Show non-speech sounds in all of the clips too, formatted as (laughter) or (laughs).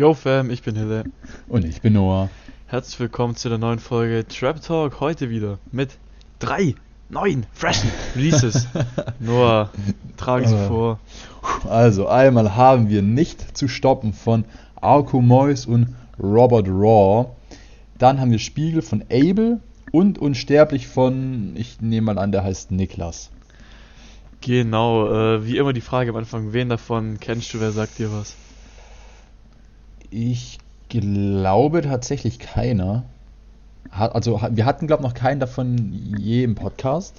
Yo Fam, ich bin Hille. Und ich bin Noah. Herzlich willkommen zu der neuen Folge Trap Talk. Heute wieder mit drei neuen, freshen Releases. (laughs) Noah, tragen Sie Äh. vor. Also, einmal haben wir nicht zu stoppen von Arco Mois und Robert Raw. Dann haben wir Spiegel von Abel und Unsterblich von, ich nehme mal an, der heißt Niklas. Genau, äh, wie immer die Frage am Anfang, wen davon kennst du, wer sagt dir was? Ich glaube tatsächlich keiner. Hat, also, wir hatten, glaube ich, noch keinen davon je im Podcast.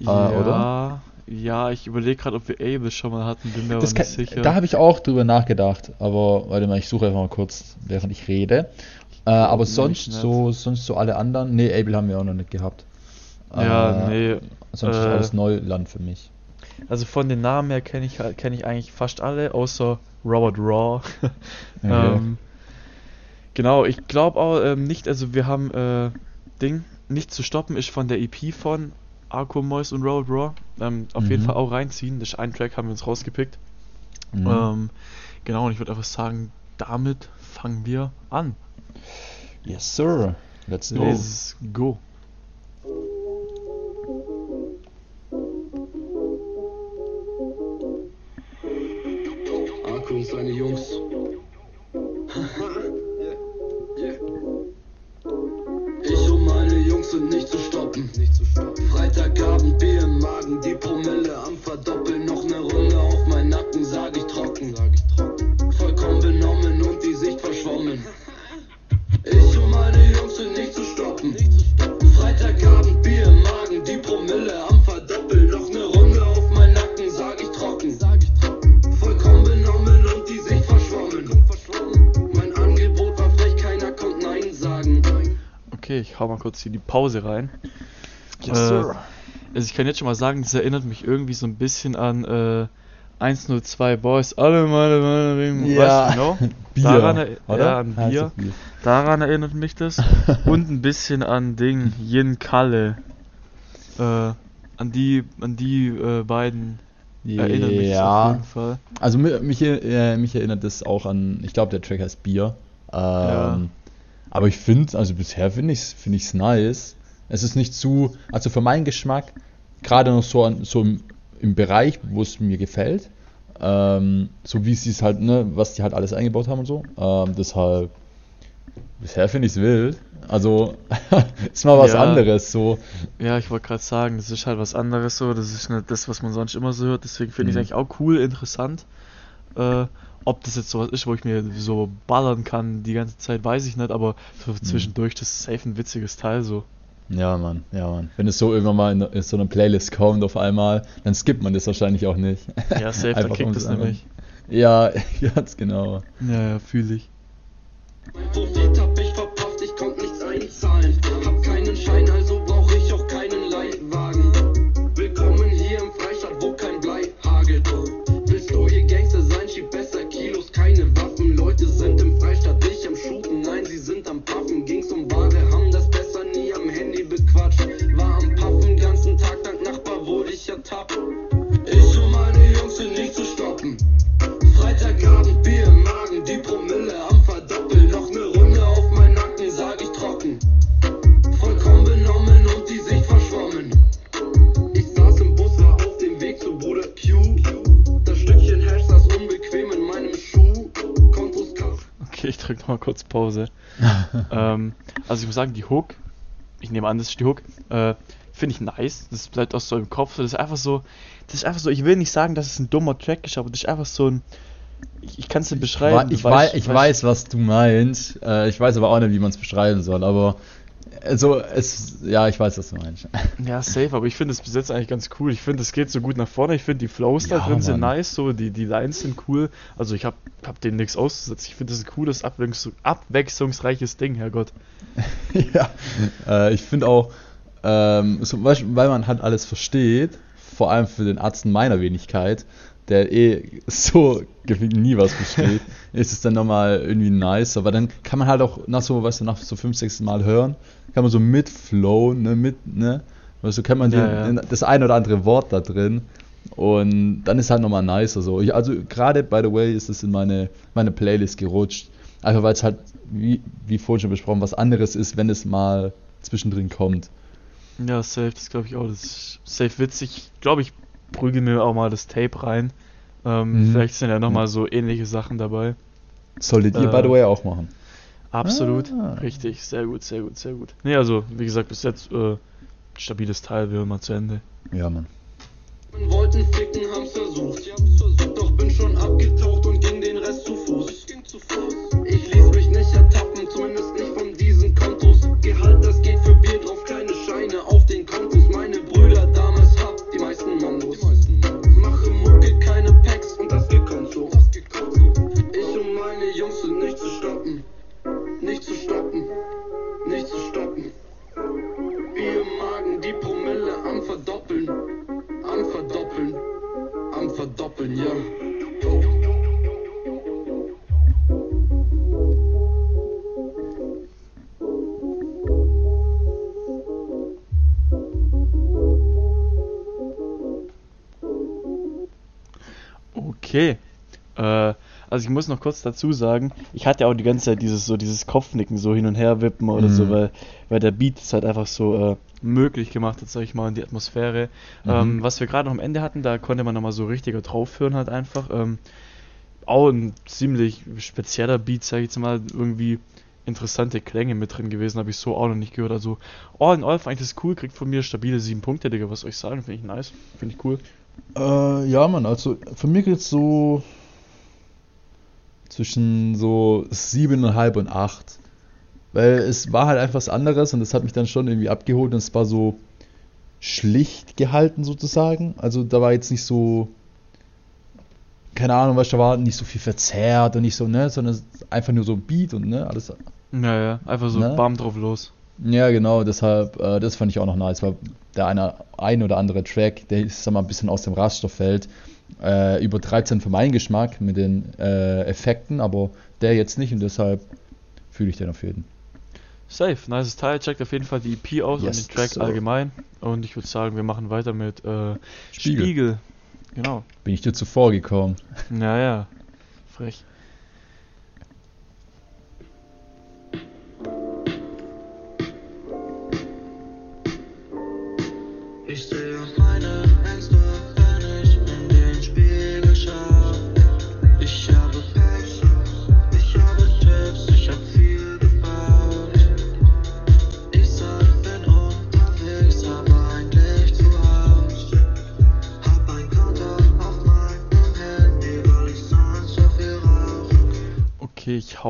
ja, oder? ja, ich überlege gerade, ob wir Abel schon mal hatten, bin mir aber Das nicht kann, sicher. da habe ich auch drüber nachgedacht, aber warte mal, ich suche einfach mal kurz, während ich rede. Äh, aber sonst nicht. so, sonst so alle anderen. Nee, Abel haben wir auch noch nicht gehabt. ja, Äh, nee, Sonst ist äh, alles Neuland für mich. Also von den Namen her kenne ich, halt- kenn ich eigentlich fast alle, außer Robert Raw. (laughs) Okay. Ähm, genau, ich glaube auch ähm, nicht, also wir haben äh, Ding, nicht zu stoppen ist von der EP von Arco Mois und Robert Raw. Ähm, auf jeden Mhm. Fall auch reinziehen. Das ist ein Track haben wir uns rausgepickt. Mhm. Ähm, genau, und ich würde einfach sagen, damit fangen wir an. yes, sir. Let's go. Let's go. Ich hau mal kurz hier die Pause rein. Yes, Äh, sir. Also ich kann jetzt schon mal sagen, das erinnert mich irgendwie so ein bisschen an äh, 102 Boys. Alle meine, meine, Ja. weißt du, genau? Bier, Daran, er- oder? Ja, an Bier. Bier. Daran erinnert mich das. (laughs) Und ein bisschen an Ding, Yin Kalle. Äh, an die, an die äh, beiden erinnert mich das auf Ja, jeden Fall. also mi- mich, äh, mich erinnert das auch an, ich glaube, der Track heißt Bier. Ähm, Ja. Aber ich finde, also bisher finde ich es find ich's nice. Es ist nicht zu, also für meinen Geschmack, gerade noch so, so im, im Bereich, wo es mir gefällt. Ähm, so wie sie es halt, ne, was die halt alles eingebaut haben und so. Ähm, deshalb, bisher finde ich es wild. Also, (laughs) ist mal was Ja. anderes, so. Ja, ich wollte gerade sagen, das ist halt was anderes so. Das ist nicht das, was man sonst immer so hört. Deswegen finde ich Mhm. es eigentlich auch cool, interessant. Äh, ob das jetzt sowas ist, wo ich mir so ballern kann die ganze Zeit, weiß ich nicht. Aber für Mhm. zwischendurch, das ist safe ein witziges Teil so. Ja, Mann, ja, Mann. Wenn es so irgendwann mal in, in so eine Playlist kommt auf einmal, dann skippt man das wahrscheinlich auch nicht. Ja, safe, (laughs) dann kickt das es einfach- nämlich. Ja, (laughs) ganz genau. Ja, ja, fühle ich. Mein Profit hab ich verpasst, ich konnte nichts einzahlen. Hab keinen Schein, also ich drück noch mal kurz Pause. (laughs) ähm, also ich muss sagen, die Hook, ich nehme an, das ist die Hook, äh, finde ich nice. Das bleibt auch so im Kopf. Das ist einfach so, das ist einfach so, ich will nicht sagen, dass es ein dummer Track ist, aber das ist einfach so ein, ich, ich kann es nicht beschreiben. ich du wei weißt- ich weiß, was du meinst. Äh, ich weiß aber auch nicht, wie man es beschreiben soll. Aber also es, ja, ich weiß, was du meinst. Ja, safe, aber ich finde es bis jetzt eigentlich ganz cool. Ich finde, es geht so gut nach vorne. Ich finde, die Flows da Ja, drin sind Mann. nice, so, die, die Lines sind cool. Also ich habe hab denen nichts auszusetzen. Ich finde, das ist ein cooles, abwechslungs abwechslungsreiches Ding, Herrgott. (laughs) ja, äh, ich finde auch, ähm, zum Beispiel, weil man halt alles versteht, vor allem für den Arzt meiner Wenigkeit, der eh so nie was versteht, (laughs) ist es dann nochmal irgendwie nice. Aber dann kann man halt auch nach so, weißt du, nach so fünf, sechs Mal hören, kann man so mitflowen, ne, mit, ne, weißt du, kennt man Ja, den, das ein oder andere Wort da drin Und dann ist halt nochmal nicer so. Ich, also gerade, by the way, ist es in meine, meine Playlist gerutscht. Einfach weil es halt, wie, wie vorhin schon besprochen, was anderes ist, wenn es mal zwischendrin kommt. Ja, safe, das glaube ich auch. Das ist safe witzig. Glaube, ich prügel mir auch mal das Tape rein. Ähm, Mhm. Vielleicht sind ja nochmal Ja. so ähnliche Sachen dabei. Solltet ihr, Äh, by the way, auch machen. Absolut. Ah. Richtig, sehr gut, sehr gut, sehr gut. Nee, also, wie gesagt, bis jetzt äh, stabiles Teil, wir hören mal zu Ende. Ja, Mann. Wollten ficken, haben's versucht. Doch bin schon abgetaucht und ging den Rest zu Fuß. Ich ließ also ich muss noch kurz dazu sagen, ich hatte ja auch die ganze Zeit dieses so dieses Kopfnicken so hin und her wippen oder so, Mhm. weil, weil der Beat es halt einfach so äh, möglich gemacht hat, sag ich mal, und die Atmosphäre. Mhm. Ähm, was wir gerade noch am Ende hatten, da konnte man nochmal so richtiger drauf hören halt einfach. Ähm, auch ein ziemlich spezieller Beat, sag ich jetzt mal, irgendwie interessante Klänge mit drin gewesen, habe ich so auch noch nicht gehört. Also all in all fand ich das cool, kriegt von mir stabile sieben Punkte, Digga, was soll ich sagen, finde ich nice, finde ich cool. Äh, ja, Mann, also für mich geht's so zwischen so siebeneinhalb und acht. Weil es war halt einfach was anderes und das hat mich dann schon irgendwie abgeholt und es war so schlicht gehalten sozusagen. Also da war jetzt nicht so, keine Ahnung, was da war, nicht so viel verzerrt und nicht so, ne, sondern einfach nur so ein Beat und ne, alles. Ja, ja, einfach so Ne? bam drauf los. Ja, genau, deshalb, äh, das fand ich auch noch nice, weil der eine, ein oder andere Track, der ist, sag mal, ein bisschen aus dem Raster fällt, äh, übertreibt dann für meinen Geschmack mit den äh, Effekten, aber der jetzt nicht und deshalb fühle ich den auf jeden. Safe, nice Teil. Checkt auf jeden Fall die EP aus Yes, und den Track sir. allgemein. Und ich würde sagen, wir machen weiter mit äh, Spiegel. Spiegel. Genau. Bin ich dir zuvor gekommen? Naja, frech.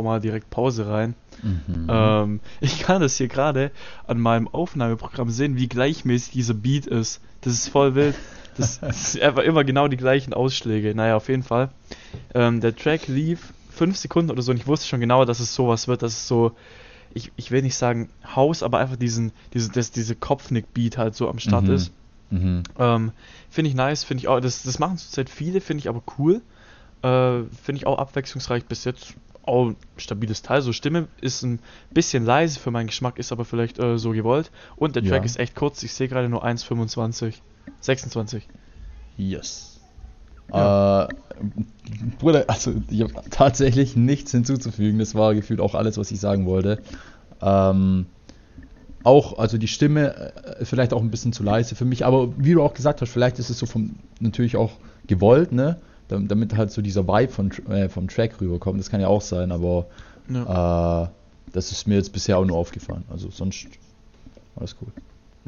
Mal direkt Pause rein. Mhm. Ähm, ich kann das hier gerade an meinem Aufnahmeprogramm sehen, wie gleichmäßig dieser Beat ist. Das ist voll wild. Das, (laughs) das ist einfach immer genau die gleichen Ausschläge. Naja, auf jeden Fall. Ähm, der Track lief fünf Sekunden oder so und ich wusste schon genau, dass es sowas wird, dass es so, ich, ich will nicht sagen Haus, aber einfach diesen, diese, das, diese Kopfnick-Beat halt so am Start Mhm. ist. Mhm. Ähm, finde ich nice, finde ich auch, das, das machen zurzeit viele, finde ich aber cool. Äh, finde ich auch abwechslungsreich bis jetzt. Ein stabiles Teil. So Stimme ist ein bisschen leise für meinen Geschmack, ist aber vielleicht äh, so gewollt. Und der Track Ja. ist echt kurz, ich sehe gerade nur 1,25. 26. Yes. Äh, Bruder, also ich habe tatsächlich nichts hinzuzufügen. Das war gefühlt auch alles, was ich sagen wollte. Ähm, auch, also die Stimme äh, vielleicht auch ein bisschen zu leise für mich, aber wie du auch gesagt hast, vielleicht ist es so vom natürlich auch gewollt, ne? Dam- Damit halt so dieser Vibe von, äh, vom Track rüberkommt. Das kann ja auch sein, aber Ja, äh, das ist mir jetzt bisher auch nur aufgefallen. Also sonst alles cool.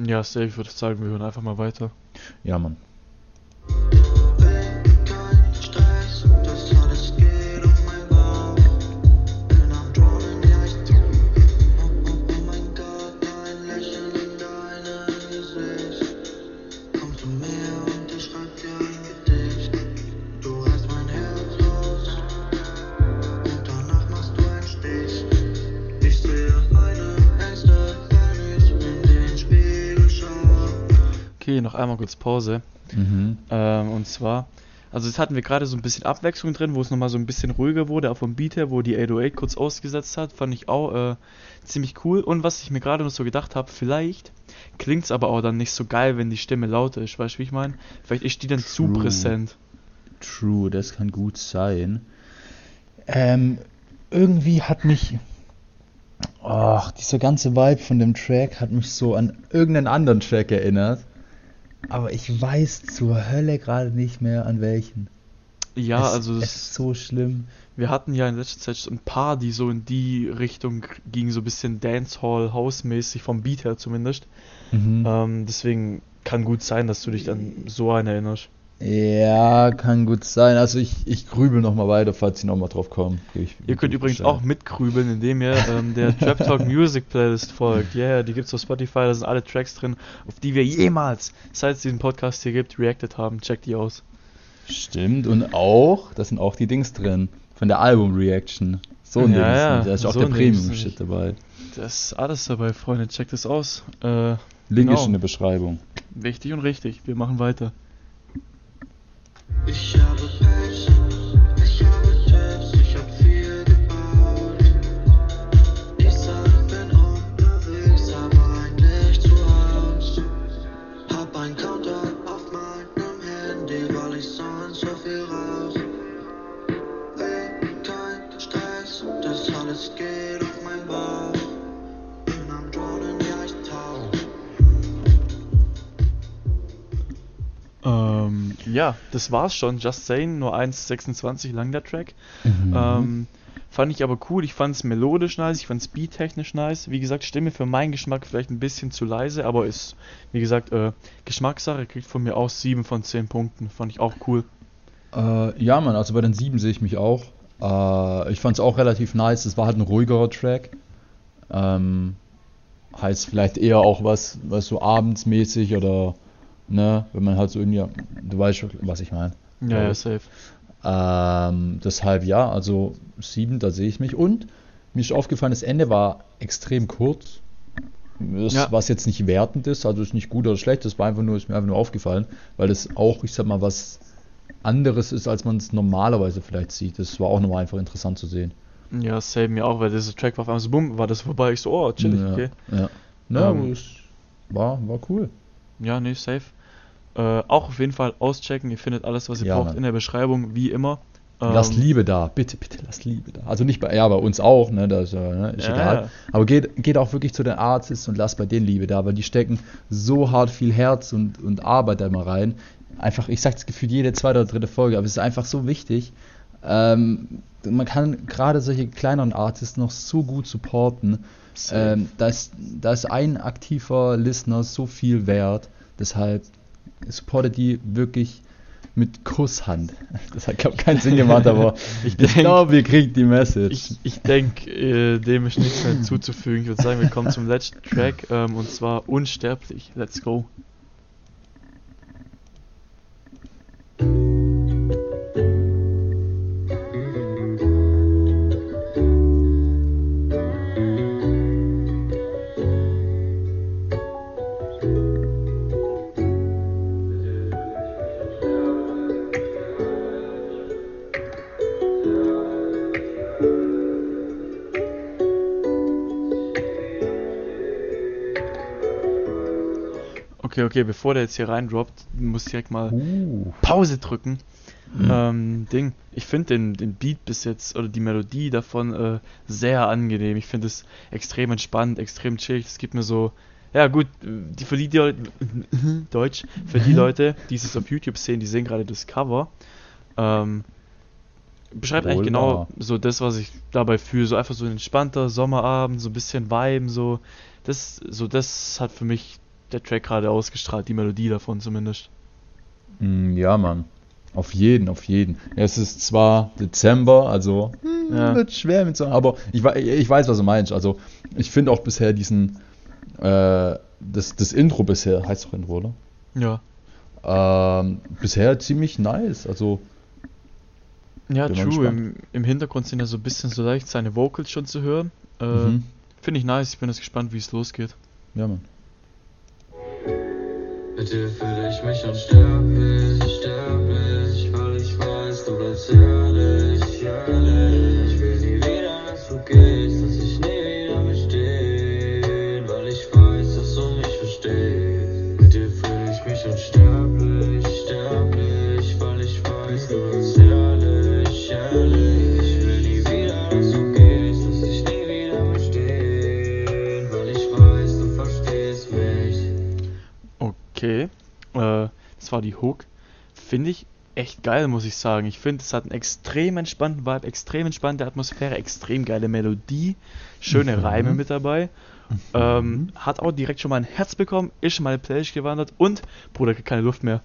ja safe würde ich sagen, wir hören einfach mal weiter. Ja, Mann. Noch einmal kurz Pause. Mhm. Ähm, und zwar Also jetzt hatten wir gerade so ein bisschen Abwechslung drin, wo es nochmal so ein bisschen ruhiger wurde, auch vom Beat her, wo die 808 kurz ausgesetzt hat, fand ich auch äh, ziemlich cool. Und was ich mir gerade noch so gedacht habe, vielleicht klingt es aber auch dann nicht so geil, wenn die Stimme lauter ist, weißt du, wie ich meine? Vielleicht ist die dann zu True. präsent. True, das kann gut sein. Ähm, irgendwie hat mich. Ach, dieser ganze Vibe von dem Track hat mich so an irgendeinen anderen Track erinnert. Aber ich weiß zur Hölle gerade nicht mehr an welchen. Ja, es, also es ist so schlimm. wir hatten ja in letzter Zeit ein paar, die so in die Richtung gingen, so ein bisschen Dancehall, House-mäßig, vom Beat her zumindest. Mhm. Ähm, deswegen kann gut sein, dass du dich an so einen erinnerst. Ja, kann gut sein. Also ich, ich grübel nochmal weiter, falls ich nochmal drauf komme. Geb ich- Ihr könnt übrigens auch mitgrübeln, indem ihr ähm, der (laughs) Trap Talk Music Playlist folgt. Ja, yeah, die gibt's auf Spotify, da sind alle Tracks drin, auf die wir jemals, seit es diesen Podcast hier gibt, reacted haben. Checkt die aus. Stimmt, und auch, da sind auch die Dings drin. Von der Album-Reaction. So ein Ja, Dings. ja, Da ist auch so der. Premium-Shit dabei. Das ist alles dabei, Freunde. Checkt es aus. Äh, Link Genau. ist in der Beschreibung. wichtig und richtig. Wir machen weiter. Ich habe Pech, ich ja, das war's schon. Just Saying, nur 1,26 lang der Track. Mhm. Ähm, fand ich aber cool. Ich fand es melodisch nice, ich fand es beattechnisch nice. Wie gesagt, Stimme für meinen Geschmack vielleicht ein bisschen zu leise, aber ist, wie gesagt, äh, Geschmackssache. Kriegt von mir auch 7 von 10 Punkten. Fand ich auch cool. Äh, ja, Mann, also bei den sieben sehe ich mich auch. Äh, ich fand es auch relativ nice. Es war halt ein ruhigerer Track. Ähm, heißt vielleicht eher auch was, was so abendsmäßig oder, ne, wenn man halt so irgendwie, du weißt schon, was ich meine. Ja, ja, safe. Ähm, deshalb ja, also sieben, da sehe ich mich. Und mir ist aufgefallen, das Ende war extrem kurz. Das, Ja. Was jetzt nicht wertend ist, also ist nicht gut oder schlecht, das war einfach nur, ist mir einfach nur aufgefallen, weil das auch, ich sag mal, was anderes ist, als man es normalerweise vielleicht sieht. Das war auch nochmal einfach interessant zu sehen. Ja, same mir auch, weil dieser Track war auf einmal so, bumm, war das vorbei. Ich so, oh, chillig, ja, okay. Ja, ja Ähm, es war, war cool. Ja, nee, safe. Äh, auch auf jeden Fall auschecken. Ihr findet alles, was ihr Ja, braucht, Mann. in der Beschreibung, wie immer. Lasst Ähm, Liebe da, bitte, bitte lasst Liebe da. Also nicht bei, ja, bei uns auch, ne, das äh, ne, ist Ja, egal. ja. Aber geht, geht auch wirklich zu den Artists und lasst bei denen Liebe da, weil die stecken so hart viel Herz und, und Arbeit da immer rein. Einfach, ich sag's gefühlt jede zweite oder dritte Folge, aber es ist einfach so wichtig. Ähm, man kann gerade solche kleineren Artists noch so gut supporten. Ähm, da, ist, da ist ein aktiver Listener so viel wert. Deshalb supportet die wirklich mit Kusshand. (laughs) Das hat, glaube ich, keinen Sinn gemacht, aber (laughs) Ich ich, glaube, ihr kriegt die Message. Ich, ich denke, äh, dem ist nichts mehr zuzufügen. Ich würde sagen, wir kommen zum letzten (laughs) Track ähm, und zwar Unsterblich. Let's go. Okay, okay, bevor der jetzt hier reindroppt, muss ich direkt mal uh. Pause drücken. Ähm, Ding, ich finde den, den Beat bis jetzt oder die Melodie davon äh, sehr angenehm. Ich finde es extrem entspannt, extrem chillig. Es gibt mir so, ja gut, die für die, die (laughs) Deutsch, für die Leute, die es auf YouTube sehen, die sehen gerade das Cover. Ähm, beschreibt eigentlich Wohl genau wahr. so das, was ich dabei fühle. So einfach so ein entspannter Sommerabend, so ein bisschen Viben, so. Das, so das hat für mich der Track gerade ausgestrahlt, die Melodie davon zumindest. Mm, Ja, Mann. Auf jeden, auf jeden. Es ist zwar Dezember, also hm, Ja. wird schwer mit so, aber ich, ich weiß, was du meinst. Also ich finde auch bisher diesen, äh, das, das Intro bisher, heißt doch Intro, oder? Ja. Ähm, bisher ziemlich nice. Also Ja, true. Im, Im Hintergrund sind ja so ein bisschen so leicht seine Vocals schon zu hören. Äh, mhm. Finde ich nice. Ich bin jetzt gespannt, wie es losgeht. ja, Mann. Dir fühle ich mich unsterblich, sterblich, weil ich weiß, du bleibst ehrlich, ehrlich. Äh, das war die Hook. Finde ich echt geil, muss ich sagen. Ich finde, es hat einen extrem entspannten Vibe, extrem entspannte Atmosphäre, extrem geile Melodie, schöne Mhm. Reime mit dabei. Ähm, hat auch direkt schon mal ein Herz bekommen, ist schon mal in die Playlist gewandert und, Bruder, kriegt keine Luft mehr.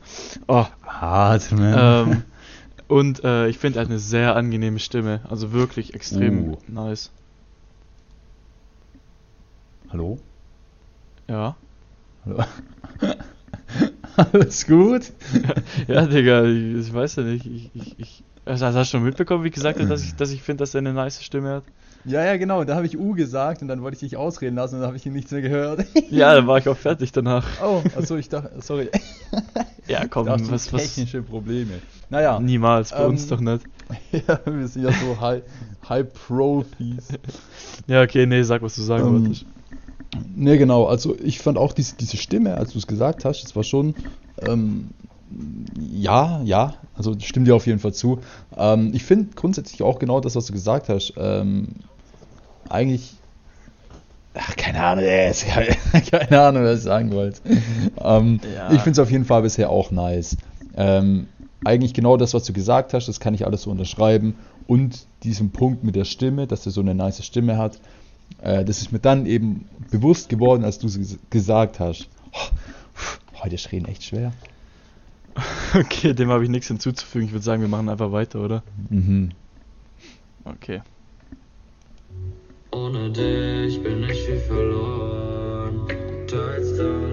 Oh, Hart, man. ähm, (laughs) und äh, ich finde, er hat eine sehr angenehme Stimme. Also wirklich extrem Uh. nice. Hallo? Ja. Hallo? (laughs) (laughs) Alles gut? (laughs) Ja, Digga, ich, ich weiß ja nicht. Ich, ich, ich, also hast du schon mitbekommen, wie ich gesagt habe, dass ich, dass ich finde, dass er eine nice Stimme hat? Ja, ja, genau. Da habe ich U gesagt und dann wollte ich dich ausreden lassen und dann habe ich nichts mehr gehört. (laughs) Ja, dann war ich auch fertig danach. Oh, achso, ich dachte, sorry. Ja, komm, dachte, was, was. technische Probleme. Naja, Niemals, bei uns Ähm, doch nicht. ja, wir sind ja so High, High. Ja, okay, nee, sag, was du sagen Ähm, wolltest. Ne, genau. Also ich fand auch diese, diese Stimme, als du es gesagt hast, das war schon, ähm, ja, ja, also stimmt dir auf jeden Fall zu. Ähm, ich finde grundsätzlich auch genau das, was du gesagt hast. Ähm, eigentlich, ach, keine Ahnung, (laughs) keine, keine Ahnung, was ich sagen wollte. Ähm, Ja. Ich finde es auf jeden Fall bisher auch nice. Ähm, eigentlich genau das, was du gesagt hast, das kann ich alles so unterschreiben. Und diesen Punkt mit der Stimme, dass er so eine nice Stimme hat, äh, das ist mir dann eben bewusst geworden, als du es gesagt hast. Oh, heute ist Reden echt schwer. (laughs) Okay, dem habe ich nichts hinzuzufügen. Ich würde sagen, wir machen einfach weiter, oder? Mhm. Okay. Ohne dich bin ich wie verloren. Teils da und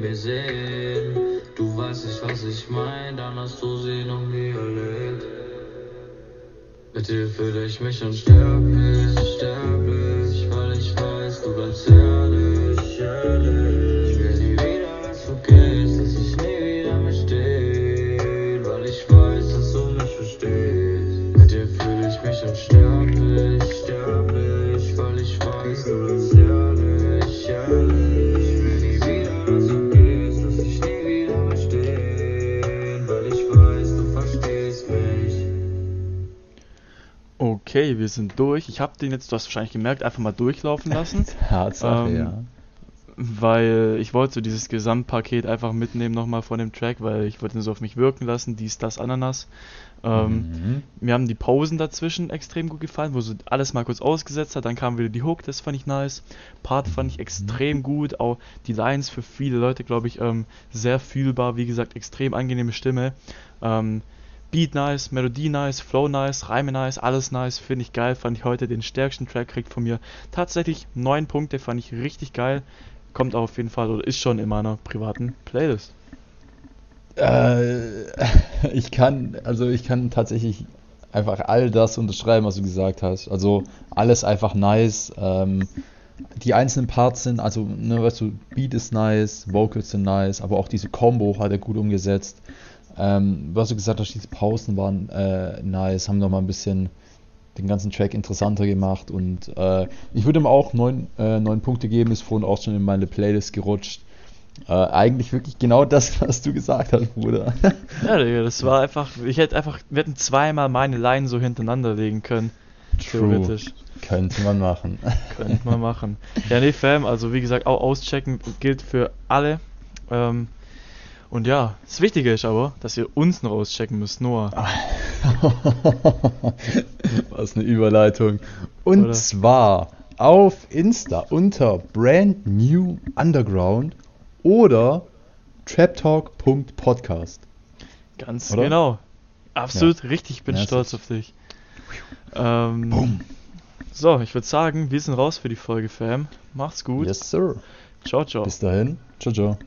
neben. Du weißt nicht, was ich mein, dann hast du sie noch nie erlebt. Mit dir fühle ich mich unsterblich, sterblich, Okay, wir sind durch. Ich habe den jetzt, du hast wahrscheinlich gemerkt, einfach mal durchlaufen lassen. (laughs) Tatsache, Ähm, ja. weil ich wollte so dieses Gesamtpaket einfach mitnehmen nochmal von dem Track, weil ich wollte ihn so auf mich wirken lassen, dies, das, Ananas. Ähm, Mhm. Mir haben die Pausen dazwischen extrem gut gefallen, wo so alles mal kurz ausgesetzt hat, dann kam wieder die Hook, das fand ich nice. Part fand ich extrem gut, auch die Lines für viele Leute, glaube ich, ähm, sehr fühlbar, wie gesagt, extrem angenehme Stimme. Ähm, Beat nice, Melodie nice, Flow nice, Reime nice, alles nice, finde ich geil, fand ich heute den stärksten Track, kriegt von mir tatsächlich 9 Punkte, fand ich richtig geil. Kommt auf jeden Fall oder ist schon in meiner privaten Playlist. Äh, (laughs) ich kann, also ich kann tatsächlich einfach all das unterschreiben, was du gesagt hast. Also alles einfach nice. Ähm, die einzelnen Parts sind, also, ne, weißt du, Beat ist nice, Vocals sind nice, aber auch diese Combo hat er gut umgesetzt. Ähm, was du gesagt hast, diese Pausen waren äh, nice, haben nochmal ein bisschen den ganzen Track interessanter gemacht und äh, ich würde ihm auch neun, äh, neun Punkte geben, ist vorhin auch schon in meine Playlist gerutscht. Äh, eigentlich wirklich genau das, (laughs) was du gesagt hast, Bruder. (laughs) Ja, Digga, das war einfach, ich hätte einfach, wir hätten zweimal meine Line so hintereinander legen können. Theoretisch. Könnte man machen. (laughs) Könnte man machen. Ja, nee, Fam, also wie gesagt, auch auschecken gilt für alle. Ähm, Und ja, das Wichtige ist aber, dass ihr uns noch auschecken müsst, Noah. (laughs) Was eine Überleitung. Und Oder? zwar auf Insta unter Brand New Underground oder traptalk.podcast. Ganz Oder? genau. Absolut richtig, bin Ja, stolz auf dich. Ähm, So, ich würde sagen, wir sind raus für die Folge, Fam. Macht's gut. Yes, sir. Ciao, ciao. Bis dahin. Ciao, ciao.